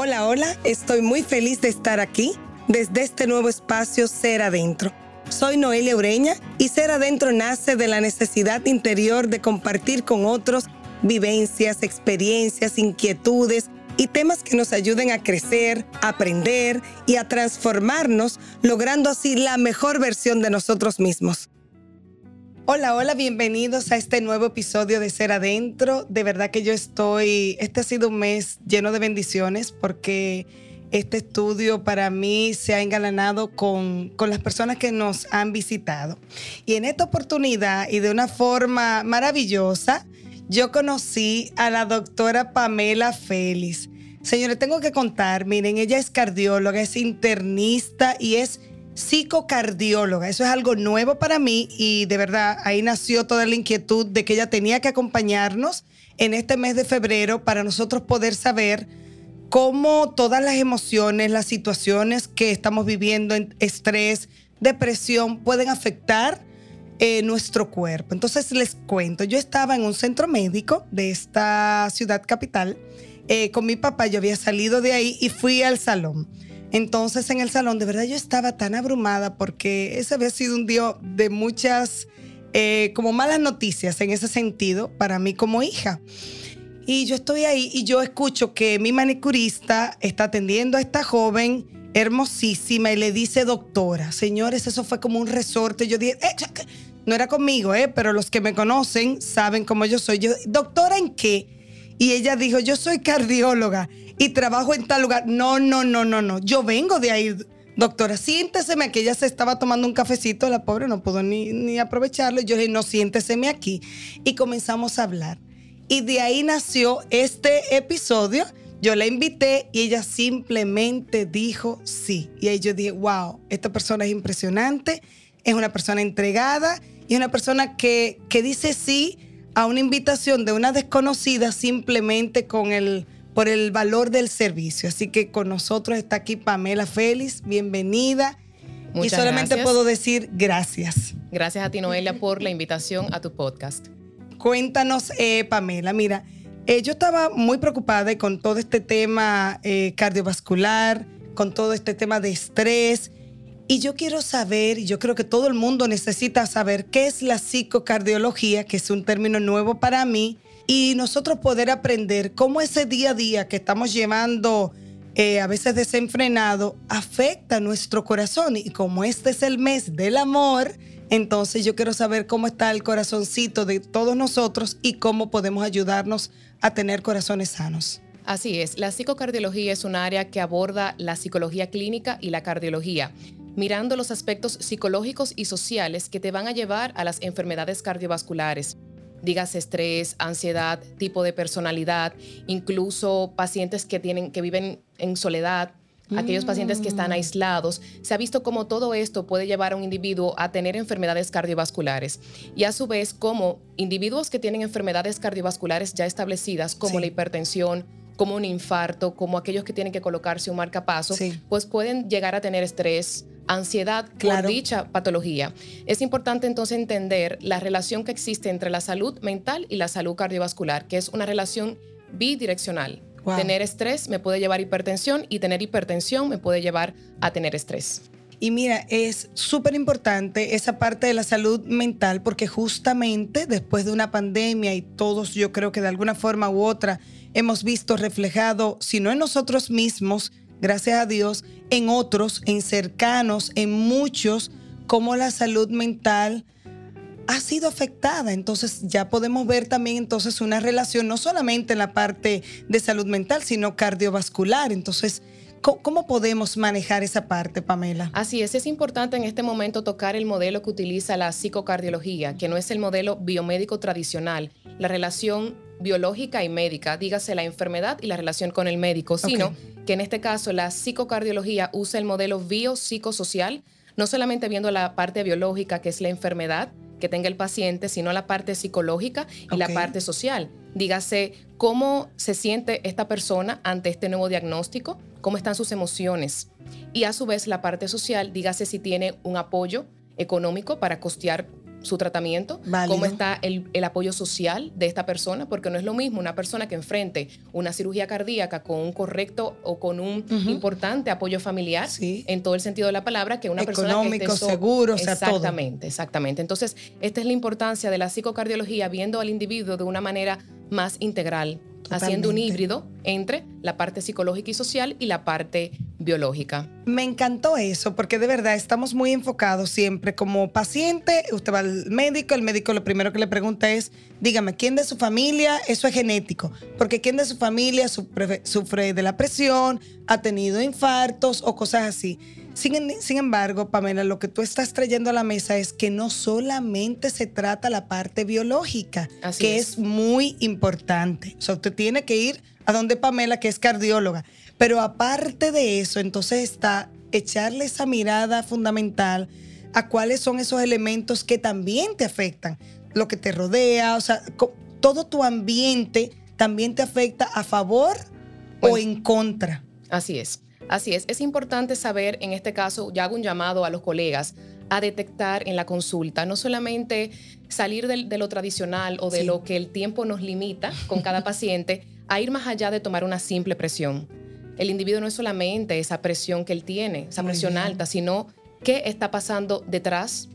Hola, hola, estoy muy feliz de estar aquí desde este nuevo espacio Ser Adentro. Soy Noelia Ureña y Ser Adentro nace de la necesidad interior de compartir con otros vivencias, experiencias, inquietudes y temas que nos ayuden a crecer, aprender y a transformarnos, logrando así la mejor versión de nosotros mismos. Hola, hola, bienvenidos a este nuevo episodio de Ser Adentro. De verdad que yo estoy, este ha sido un mes lleno de bendiciones porque este estudio para mí se ha engalanado con, con las personas que nos han visitado. Y en esta oportunidad y de una forma maravillosa, yo conocí a la doctora Pamela Félix. Señores, tengo que contar, miren, ella es cardióloga, es internista y es psicocardióloga. Eso es algo nuevo para mí y de verdad ahí nació toda la inquietud de que ella tenía que acompañarnos en este mes de febrero para nosotros poder saber cómo todas las emociones, las situaciones que estamos viviendo, estrés, depresión, pueden afectar eh, nuestro cuerpo. Entonces les cuento, yo estaba en un centro médico de esta ciudad capital eh, con mi papá, yo había salido de ahí y fui al salón. Entonces en el salón, de verdad yo estaba tan abrumada porque ese había sido un día de muchas, eh, como malas noticias en ese sentido para mí como hija. Y yo estoy ahí y yo escucho que mi manicurista está atendiendo a esta joven hermosísima y le dice doctora. Señores, eso fue como un resorte. Yo dije, eh, no era conmigo, eh, pero los que me conocen saben cómo yo soy. Doctora, ¿en qué? Y ella dijo, yo soy cardióloga y trabajo en tal lugar. No, no, no, no, no. Yo vengo de ahí. Doctora, siénteseme aquí. Ella se estaba tomando un cafecito, la pobre no pudo ni, ni aprovecharlo. Yo le dije, no, siénteseme aquí. Y comenzamos a hablar. Y de ahí nació este episodio. Yo la invité y ella simplemente dijo sí. Y ahí yo dije, wow, esta persona es impresionante, es una persona entregada y una persona que, que dice sí a una invitación de una desconocida simplemente con el por el valor del servicio. Así que con nosotros está aquí Pamela Félix, bienvenida. y solamente puedo decir gracias. Gracias a ti, Noelia, por la invitación a tu podcast. Cuéntanos, eh, Pamela, mira, eh, yo estaba muy preocupada con todo este tema eh, cardiovascular, con todo este tema de estrés. Y yo quiero saber, y yo creo que todo el mundo necesita saber qué es la psicocardiología, que es un término nuevo para mí, y nosotros poder aprender cómo ese día a día que estamos llevando eh, a veces desenfrenado afecta nuestro corazón. Y como este es el mes del amor, entonces yo quiero saber cómo está el corazoncito de todos nosotros y cómo podemos ayudarnos a tener corazones sanos. Así es, la psicocardiología es un área que aborda la psicología clínica y la cardiología, mirando los aspectos psicológicos y sociales que te van a llevar a las enfermedades cardiovasculares. Digas estrés, ansiedad, tipo de personalidad, incluso pacientes que tienen que viven en soledad, aquellos pacientes que están mm. aislados, se ha visto cómo todo esto puede llevar a un individuo a tener enfermedades cardiovasculares y a su vez como individuos que tienen enfermedades cardiovasculares ya establecidas como la hipertensión, como un infarto, como aquellos que tienen que colocarse un marcapaso, pues pueden llegar a tener estrés, ansiedad por dicha patología. Es importante entonces entender la relación que existe entre la salud mental y la salud cardiovascular, que es una relación bidireccional. Tener estrés me puede llevar a hipertensión y tener hipertensión me puede llevar a tener estrés. Y mira, es súper importante esa parte de la salud mental porque justamente después de una pandemia y todos yo creo que de alguna forma u otra hemos visto reflejado, si no en nosotros mismos, gracias a Dios, en otros, en cercanos, en muchos, como la salud mental ha sido afectada. Entonces ya podemos ver también entonces una relación no solamente en la parte de salud mental, sino cardiovascular. Entonces, ¿Cómo podemos manejar esa parte, Pamela? Así es, es importante en este momento tocar el modelo que utiliza la psicocardiología, que no es el modelo biomédico tradicional, la relación biológica y médica, dígase la enfermedad y la relación con el médico, sino que en este caso la psicocardiología usa el modelo biopsicosocial, no solamente viendo la parte biológica, que es la enfermedad que tenga el paciente, sino la parte psicológica y la parte social. Dígase cómo se siente esta persona ante este nuevo diagnóstico, cómo están sus emociones. Y a su vez la parte social, dígase si tiene un apoyo económico para costear su tratamiento, cómo está el, apoyo social de esta persona, porque no es lo mismo una persona que enfrente una cirugía cardíaca con un correcto o con un importante apoyo familiar, en todo el sentido de la palabra, que una persona que esté seguro, o sea, exactamente, exactamente. Entonces, esta es la importancia de la psicocardiología, viendo al individuo de una manera más integral, haciendo un híbrido entre la parte psicológica y social y la parte biológica. Me encantó eso, porque de verdad estamos muy enfocados siempre como paciente, usted va al médico, el médico lo primero que le pregunta es, dígame, ¿quién de su familia? Eso es genético, porque ¿quién de su familia sufre, sufre de la presión, ha tenido infartos o cosas así? Sin, embargo, Pamela, lo que tú estás trayendo a la mesa es que no solamente se trata la parte biológica, que es. muy importante. O sea, usted tiene que ir a donde Pamela, que es cardióloga. Pero aparte de eso, entonces está echarle esa mirada fundamental a cuáles son esos elementos que también te afectan. Lo que te rodea, o sea, todo tu ambiente también te afecta a favor o en contra. Así es. Así es, es importante saber, en este caso, ya hago un llamado a los colegas a detectar en la consulta, no solamente salir de, lo tradicional o de lo que el tiempo nos limita con cada paciente, a ir más allá de tomar una simple presión. El individuo no es solamente esa presión que él tiene, esa presión alta, sino qué está pasando detrás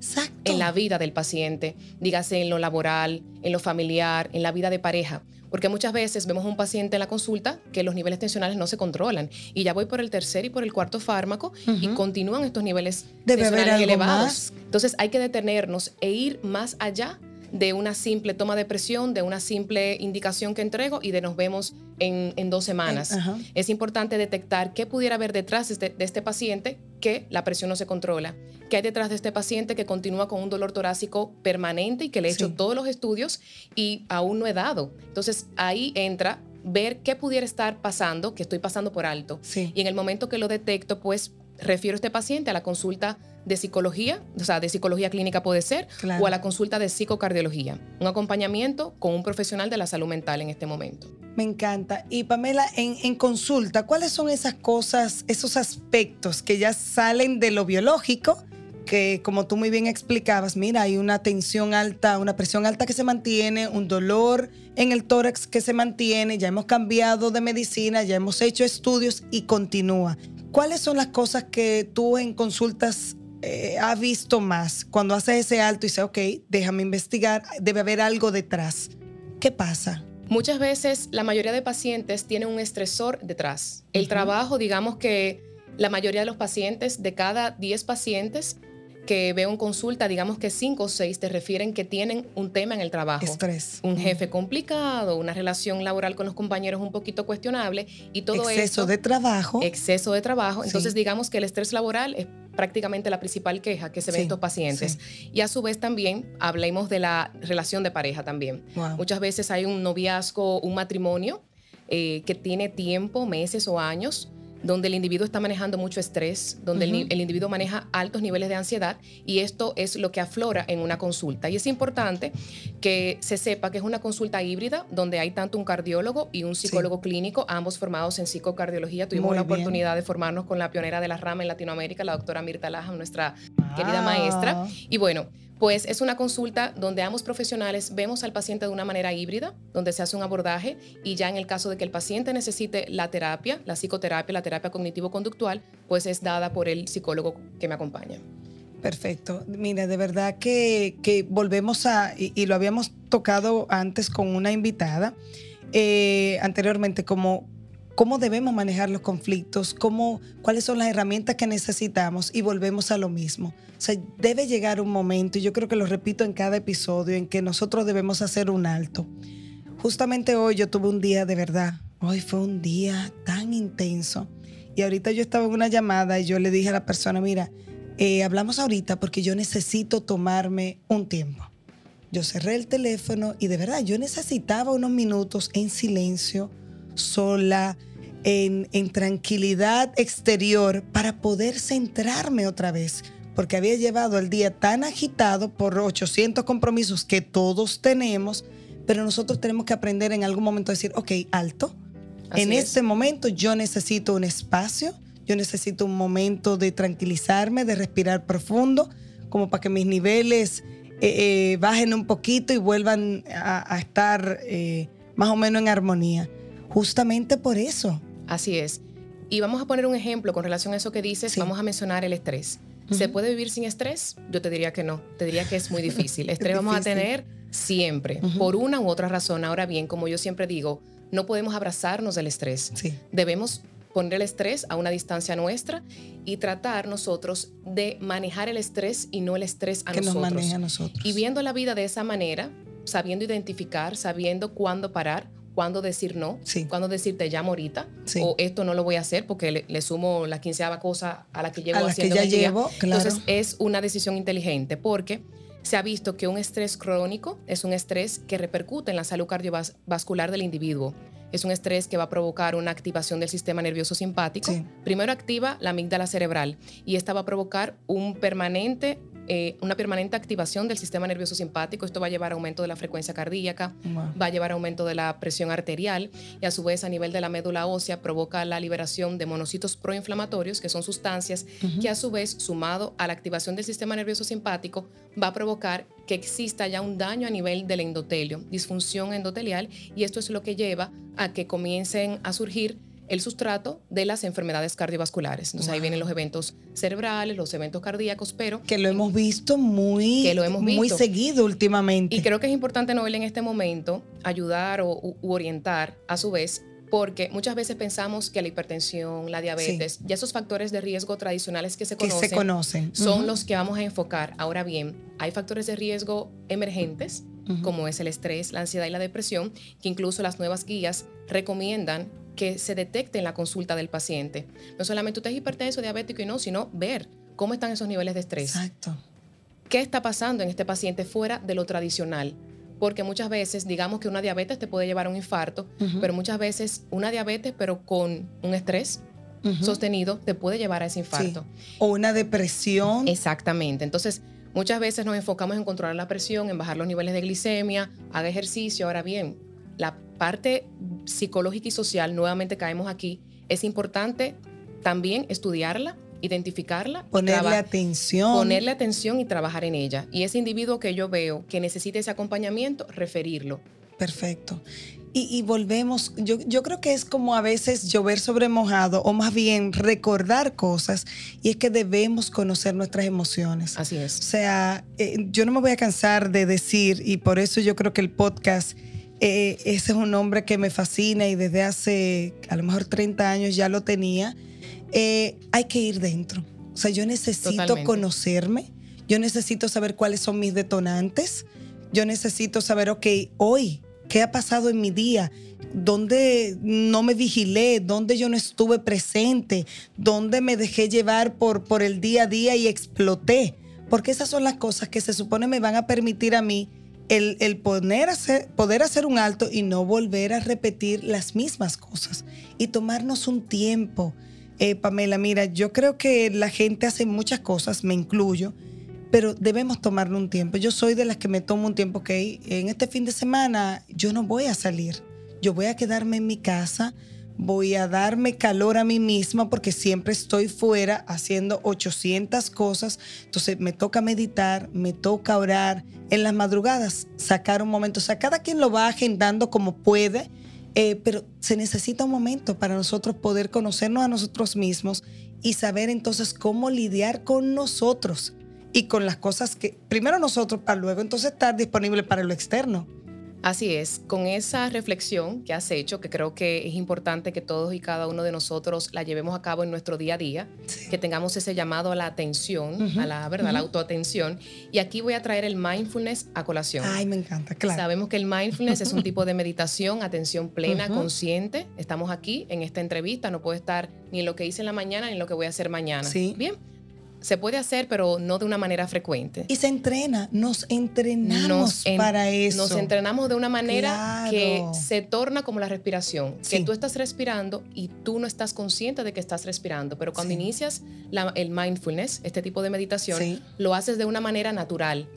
en la vida del paciente, dígase en lo laboral, en lo familiar, en la vida de pareja. Porque muchas veces vemos a un paciente en la consulta que los niveles tensionales no se controlan y ya voy por el tercer y por el cuarto fármaco y continúan estos niveles tensionales elevados. Entonces hay que detenernos e ir más allá de una simple toma de presión, de una simple indicación que entrego y de nos vemos en, dos semanas. Es importante detectar qué pudiera haber detrás de este, de este, paciente que la presión no se controla, qué hay detrás de este paciente que continúa con un dolor torácico permanente y que le he hecho todos los estudios y aún no he dado. Entonces ahí entra ver qué pudiera estar pasando, que estoy pasando por alto. Y en el momento que lo detecto, pues refiero a este paciente a la consulta de psicología, o sea, de psicología clínica puede ser, o a la consulta de psicocardiología. Un acompañamiento con un profesional de la salud mental en este momento. Me encanta. Y Pamela, en, consulta, ¿cuáles son esas cosas, esos aspectos que ya salen de lo biológico? que como tú muy bien explicabas, mira, hay una tensión alta, una presión alta que se mantiene, un dolor en el tórax que se mantiene, ya hemos cambiado de medicina, ya hemos hecho estudios y continúa. ¿Cuáles son las cosas que tú en consultas eh, has visto más cuando haces ese alto y dices, ok, déjame investigar, debe haber algo detrás? ¿Qué pasa? Muchas veces la mayoría de pacientes tienen un estresor detrás. El trabajo, digamos que la mayoría de los pacientes, de cada 10 pacientes, que veo en consulta, digamos que cinco o seis te refieren que tienen un tema en el trabajo. Estrés. Un jefe complicado, una relación laboral con los compañeros un poquito cuestionable y todo eso. Exceso de trabajo. Exceso de trabajo. Entonces, digamos que el estrés laboral es prácticamente la principal queja que se ve en estos pacientes. Y a su vez también hablemos de la relación de pareja también. Muchas veces hay un noviazgo, un matrimonio eh, que tiene tiempo, meses o años donde el individuo está manejando mucho estrés, donde el, individuo maneja altos niveles de ansiedad y esto es lo que aflora en una consulta. Y es importante que se sepa que es una consulta híbrida donde hay tanto un cardiólogo y un psicólogo clínico, ambos formados en psicocardiología. Tuvimos la oportunidad de formarnos con la pionera de la rama en Latinoamérica, la doctora Mirta Laja, nuestra querida maestra. Y bueno, pues es una consulta donde ambos profesionales vemos al paciente de una manera híbrida, donde se hace un abordaje y ya en el caso de que el paciente necesite la terapia, la psicoterapia, la terapia cognitivo-conductual, pues es dada por el psicólogo que me acompaña. Perfecto. Mira, de verdad que, volvemos a, y, lo habíamos tocado antes con una invitada, eh, anteriormente, como cómo debemos manejar los conflictos, cómo, cuáles son las herramientas que necesitamos y volvemos a lo mismo. O sea, debe llegar un momento, y yo creo que lo repito en cada episodio, en que nosotros debemos hacer un alto. Justamente hoy yo tuve un día de verdad, hoy fue un día tan intenso. Y ahorita yo estaba en una llamada y yo le dije a la persona, mira, eh, hablamos ahorita porque yo necesito tomarme un tiempo. Yo cerré el teléfono y de verdad yo necesitaba unos minutos en silencio sola, en, tranquilidad exterior para poder centrarme otra vez, porque había llevado el día tan agitado por 800 compromisos que todos tenemos, pero nosotros tenemos que aprender en algún momento a decir, ok, alto, en este momento yo necesito un espacio, yo necesito un momento de tranquilizarme, de respirar profundo, como para que mis niveles eh, bajen un poquito y vuelvan a, estar más o menos en armonía. Justamente por eso. Así es. Y vamos a poner un ejemplo con relación a eso que dices, vamos a mencionar el estrés. ¿Se puede vivir sin estrés? Yo te diría que no, te diría que es muy difícil. Estrés vamos a tener siempre, por una u otra razón. Ahora bien, como yo siempre digo, no podemos abrazarnos del estrés. Debemos poner el estrés a una distancia nuestra y tratar nosotros de manejar el estrés y no el estrés a que nosotros. Nos maneja a nosotros. Y viendo la vida de esa manera, sabiendo identificar, sabiendo cuándo parar, cuándo decir no, cuándo decir te llamo ahorita, o esto no lo voy a hacer porque le, sumo la quinceava cosa a la que llevo a haciendo que ya llevo, Entonces es una decisión inteligente porque se ha visto que un estrés crónico es un estrés que repercute en la salud cardiovascular del individuo. Es un estrés que va a provocar una activación del sistema nervioso simpático. Primero activa la amígdala cerebral y esta va a provocar un permanente eh, una permanente activación del sistema nervioso simpático. Esto va a llevar a aumento de la frecuencia cardíaca, va a llevar a aumento de la presión arterial y a su vez a nivel de la médula ósea provoca la liberación de monocitos proinflamatorios, que son sustancias que a su vez, sumado a la activación del sistema nervioso simpático, va a provocar que exista ya un daño a nivel del endotelio, disfunción endotelial, y esto es lo que lleva a que comiencen a surgir el sustrato de las enfermedades cardiovasculares. Entonces ahí vienen los eventos cerebrales, los eventos cardíacos, pero... Que lo hemos visto muy, que lo hemos muy seguido últimamente. Y creo que es importante, Noel, en este momento ayudar o u orientar a su vez porque muchas veces pensamos que la hipertensión, la diabetes, ya esos factores de riesgo tradicionales que se conocen, son los que vamos a enfocar. Ahora bien, hay factores de riesgo emergentes, como es el estrés, la ansiedad y la depresión, que incluso las nuevas guías recomiendan que se detecte en la consulta del paciente. No solamente usted es hipertenso, diabético y no, sino ver cómo están esos niveles de estrés. Exacto. ¿Qué está pasando en este paciente fuera de lo tradicional? Porque muchas veces, digamos que una diabetes te puede llevar a un infarto, pero muchas veces una diabetes, pero con un estrés sostenido, te puede llevar a ese infarto. O una depresión. Exactamente. Entonces, muchas veces nos enfocamos en controlar la presión, en bajar los niveles de glicemia, haga ejercicio. Ahora bien, la parte psicológica y social, nuevamente caemos aquí, es importante también estudiarla, identificarla. Ponerle atención. Ponerle atención y trabajar en ella. Y ese individuo que yo veo que necesita ese acompañamiento, referirlo. Perfecto. Y, volvemos, yo, yo, creo que es como a veces llover sobre mojado o más bien recordar cosas y es que debemos conocer nuestras emociones. Así es. O sea, eh, yo no me voy a cansar de decir y por eso yo creo que el podcast eh, ese es un nombre que me fascina y desde hace a lo mejor 30 años ya lo tenía. Eh, hay que ir dentro. O sea, yo necesito conocerme, yo necesito saber cuáles son mis detonantes, yo necesito saber, ok, hoy, ¿qué ha pasado en mi día? ¿Dónde no me vigilé? ¿Dónde yo no estuve presente? ¿Dónde me dejé llevar por, por el día a día y exploté? Porque esas son las cosas que se supone me van a permitir a mí el, poder, hacer, poder hacer un alto y no volver a repetir las mismas cosas y tomarnos un tiempo. Eh, Pamela, mira, yo creo que la gente hace muchas cosas, me incluyo, pero debemos tomarnos un tiempo. Yo soy de las que me tomo un tiempo, que en este fin de semana yo no voy a salir, yo voy a quedarme en mi casa voy a darme calor a mí misma porque siempre estoy fuera haciendo 800 cosas. Entonces me toca meditar, me toca orar en las madrugadas, sacar un momento. O sea, cada quien lo va agendando como puede, eh, pero se necesita un momento para nosotros poder conocernos a nosotros mismos y saber entonces cómo lidiar con nosotros y con las cosas que primero nosotros para luego entonces estar disponible para lo externo. Así es, con esa reflexión que has hecho, que creo que es importante que todos y cada uno de nosotros la llevemos a cabo en nuestro día a día, que tengamos ese llamado a la atención, a la verdad, la autoatención. Y aquí voy a traer el mindfulness a colación. Ay, me encanta, claro. Sabemos que el mindfulness es un tipo de meditación, atención plena, consciente. Estamos aquí en esta entrevista, no puedo estar ni en lo que hice en la mañana ni en lo que voy a hacer mañana. Sí. Bien se puede hacer, pero no de una manera frecuente. Y se entrena, nos entrenamos para eso. Nos entrenamos de una manera que se torna como la respiración, que tú estás respirando y tú no estás consciente de que estás respirando, pero cuando inicias el mindfulness, este tipo de meditación, lo haces de una manera natural.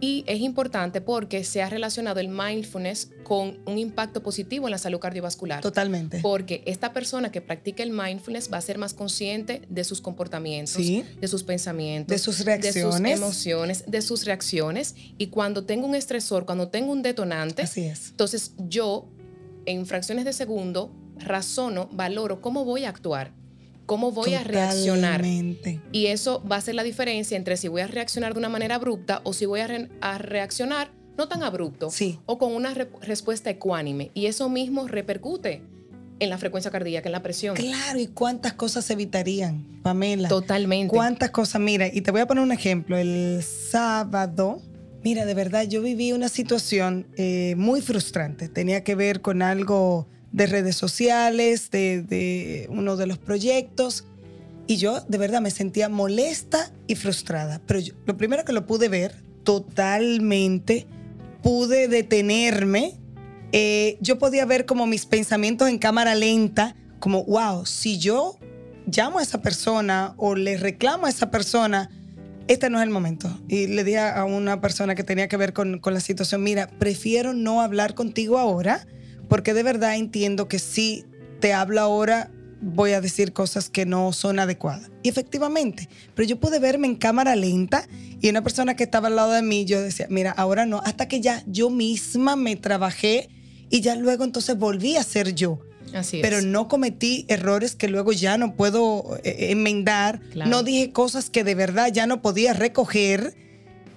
Y es importante porque se ha relacionado el mindfulness con un impacto positivo en la salud cardiovascular. Totalmente. Porque esta persona que practica el mindfulness va a ser más consciente de sus comportamientos, de sus pensamientos, de sus reacciones, de sus emociones, de sus reacciones. Y cuando tengo un estresor, cuando tengo un detonante, Así es. entonces yo en fracciones de segundo razono, valoro cómo voy a actuar, cómo voy a reaccionar. Y eso va a ser la diferencia entre si voy a reaccionar de una manera abrupta o si voy a, re- a reaccionar no tan abrupto Sí. o con una re- respuesta ecuánime. Y eso mismo repercute en la frecuencia cardíaca, en la presión. Claro, y cuántas cosas se evitarían, Pamela. Totalmente. Cuántas cosas. Mira, y te voy a poner un ejemplo. El sábado, mira, de verdad, yo viví una situación eh, muy frustrante. Tenía que ver con algo de redes sociales, de, de uno de los proyectos. Y yo, de verdad, me sentía molesta y frustrada. Pero yo- lo primero que lo pude ver totalmente, pude detenerme. Eh, yo podía ver como mis pensamientos en cámara lenta, como, wow, si yo llamo a esa persona o le reclamo a esa persona, este no es el momento. Y le dije a una persona que tenía que ver con, con la situación, mira, prefiero no hablar contigo ahora, porque de verdad entiendo que si te hablo ahora, voy a decir cosas que no son adecuadas. Y efectivamente, pero yo pude verme en cámara lenta y una persona que estaba al lado de mí, yo decía, mira, ahora no, hasta que ya yo misma me trabajé y ya luego entonces volví a ser yo Así es. pero no cometí errores que luego ya no puedo eh, enmendar, Claro. no dije cosas que de verdad ya no podía recoger,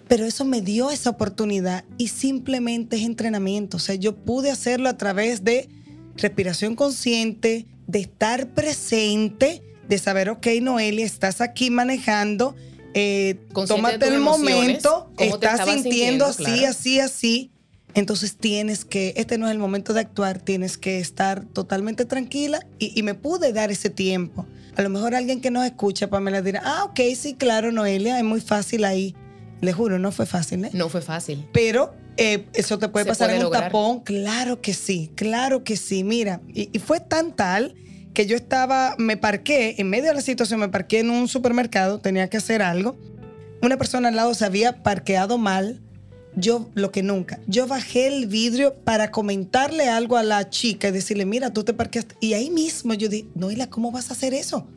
pero eso me dio esa oportunidad y simplemente es entrenamiento, o sea, yo pude hacerlo a través de respiración consciente, de estar presente, de saber, ok, Noelia, estás aquí manejando, eh, tómate el emociones, momento, estás sintiendo sintiendo, así, claro. así, así. Entonces tienes que, este no es el momento de actuar, tienes que estar totalmente tranquila y, y me pude dar ese tiempo. A lo mejor alguien que nos escucha, Pamela, dirá, ah, ok, sí, claro, Noelia, es muy fácil ahí. Le juro, no fue fácil, ¿eh? No fue fácil. Pero eh, eso te puede Se pasar puede en un tapón. Claro que sí, claro que sí. Mira, y, y fue tan tal que yo estaba, me parqué, en medio de la situación, me parqué en un supermercado, tenía que hacer algo. Una persona al lado se había parqueado mal. Yo, lo que nunca, yo bajé el vidrio para comentarle algo a la chica y decirle, mira, tú te parqueaste. Y ahí mismo yo dije, Noelia, ¿cómo vas a hacer eso?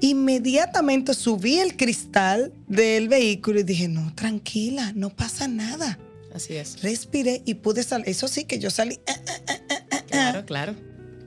Inmediatamente subí el cristal del vehículo y dije, no, tranquila, no pasa nada Así es. respiré y pude salir. Eso sí que yo salí eh, eh, Claro, claro.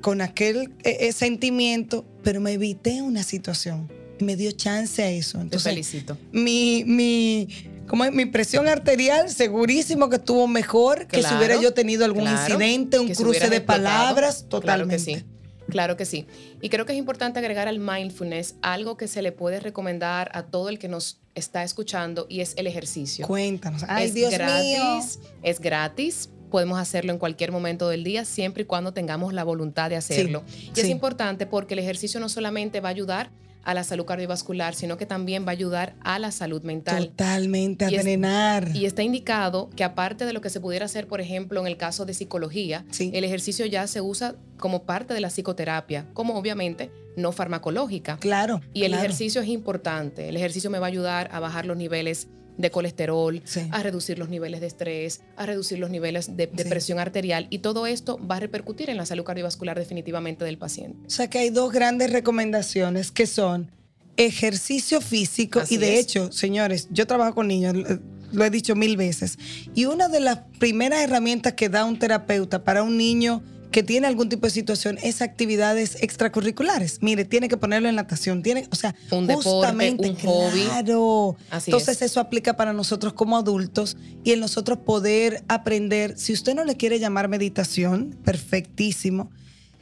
con aquel eh, eh, sentimiento, pero me evité una situación me dio chance a eso. Te Entonces, felicito. mi, mi, ¿cómo es? mi presión arterial, segurísimo que estuvo mejor que si Claro, hubiera yo tenido algún claro, incidente, un cruce de palabras, Claro totalmente. que sí. Claro que sí. Y creo que es importante agregar al mindfulness algo que se le puede recomendar a todo el que nos está escuchando y es el ejercicio. Cuéntanos. Ay, es Dios mío. gratis, es gratis. Podemos hacerlo en cualquier momento del día, siempre y cuando tengamos la voluntad de hacerlo. y es importante porque el ejercicio no solamente va a ayudar a la salud cardiovascular, sino que también va a ayudar a la salud mental. Totalmente, a Y es- drenar. Y está indicado que aparte de lo que se pudiera hacer, por ejemplo, en el caso de psicología, Sí. el ejercicio ya se usa como parte de la psicoterapia, como obviamente no farmacológica. claro. Y el claro. ejercicio es importante. El ejercicio me va a ayudar a bajar los niveles de colesterol, Sí. a reducir los niveles de estrés, a reducir los niveles de, de Sí. presión arterial y todo esto va a repercutir en la salud cardiovascular definitivamente del paciente. O sea que hay dos grandes recomendaciones que son ejercicio físico Así y de es. hecho, señores, yo trabajo con niños, lo- lo he dicho mil veces, y una de las primeras herramientas que da un terapeuta para un niño que tiene algún tipo de situación es actividades extracurriculares. Mire, tiene que ponerlo en natación, tiene, o sea, Un deporte, justamente, un hobby. claro. Así Entonces es. eso aplica para nosotros como adultos y en nosotros poder aprender. Si usted no le quiere llamar meditación, perfectísimo.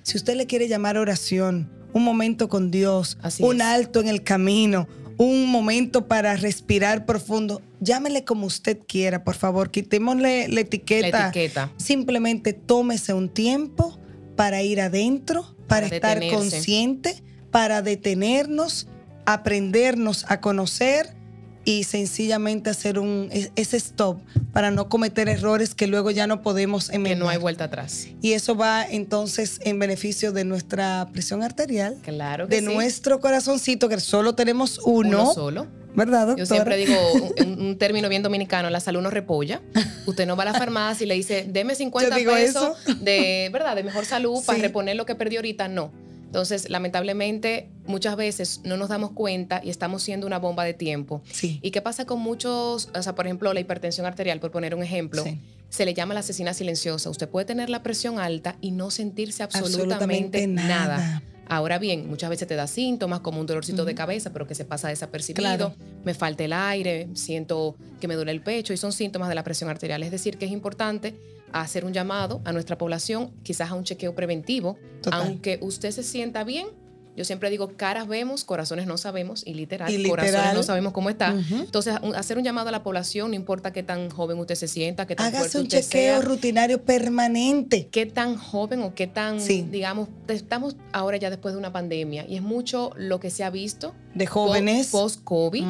Si usted le quiere llamar oración, un momento con Dios, Así un es. alto en el camino, un momento para respirar profundo, llámele como usted quiera, por favor. Quitémosle la etiqueta. La etiqueta. Simplemente tómese un tiempo para ir adentro, para, Para estar detenerse. consciente, para detenernos, aprendernos a conocer y sencillamente hacer un es- ese stop para no cometer errores que luego ya no podemos Que enmendar. no hay vuelta atrás. Y eso va entonces en beneficio de nuestra presión arterial, Claro que de sí. nuestro corazoncito, que solo tenemos uno, Uno solo. ¿verdad, doctora? Yo siempre digo un, un término bien dominicano, la salud no repolla. Usted no va a la farmacia y le dice, deme 50 Yo digo pesos de, ¿verdad? de mejor salud para reponer lo que perdió ahorita. No. Entonces, lamentablemente, muchas veces no nos damos cuenta y estamos siendo una bomba de tiempo. Sí. ¿Y qué pasa con muchos, o sea, por ejemplo, la hipertensión arterial, por poner un ejemplo? Sí. Se le llama la asesina silenciosa. Usted puede tener la presión alta y no sentirse absolutamente, Absolutamente nada. nada. Ahora bien, muchas veces te da síntomas como un dolorcito de cabeza, pero que se pasa desapercibido. Claro. Me falta el aire, siento que me duele el pecho y son síntomas de la presión arterial. Es decir, que es importante hacer un llamado a nuestra población, quizás a un chequeo preventivo, Total. aunque usted se sienta bien. Yo siempre digo, caras vemos, corazones no sabemos, y literal, Y literal. corazones no sabemos cómo está. Entonces, un- hacer un llamado a la población, no importa qué tan joven usted se sienta, qué tan Hágase fuerte un usted chequeo sea, rutinario permanente. qué tan joven o qué tan, Sí. digamos, estamos ahora ya después de una pandemia y es mucho lo que se ha visto De jóvenes. Post-COVID.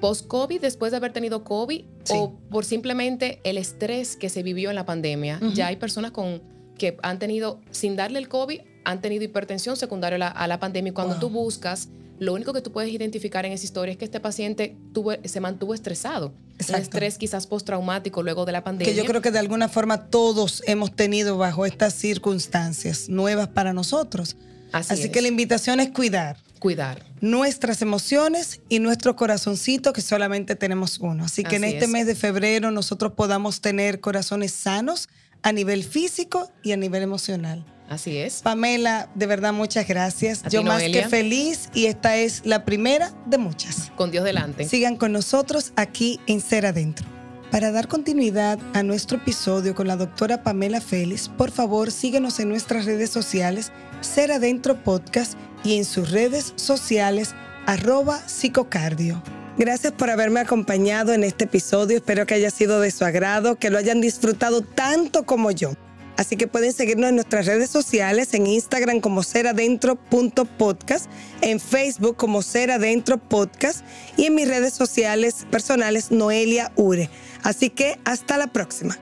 Post-COVID, después de haber tenido COVID Sí. o por simplemente el estrés que se vivió en la pandemia. Ya hay personas con, que han tenido, sin darle el COVID, han tenido hipertensión secundaria a la, a la pandemia. Y cuando Wow. tú buscas, lo único que tú puedes identificar en esa historia es que este paciente tuvo, se mantuvo estresado. Exacto. Un estrés quizás postraumático luego de la pandemia. Que yo creo que de alguna forma todos hemos tenido bajo estas circunstancias nuevas para nosotros. Así, Así es. que la invitación es cuidar Cuidar. nuestras emociones y nuestro corazoncito, que solamente tenemos uno. Así que en Así este es. mes de febrero nosotros podamos tener corazones sanos a nivel físico y a nivel emocional. Así es. Pamela, de verdad muchas gracias. A Yo ti, más Noelia. que feliz y esta es la primera de muchas. Con Dios delante. Sigan con nosotros aquí en Ser Adentro. Para dar continuidad a nuestro episodio con la doctora Pamela Félix, por favor síguenos en nuestras redes sociales, Ser Adentro Podcast y en sus redes sociales, arroba psicocardio. Gracias por haberme acompañado en este episodio. Espero que haya sido de su agrado, que lo hayan disfrutado tanto como yo. Así que pueden seguirnos en nuestras redes sociales, en Instagram como seradentro.podcast, en Facebook como Ser Adentro Podcast y en mis redes sociales personales Noelia Ure. Así que hasta la próxima.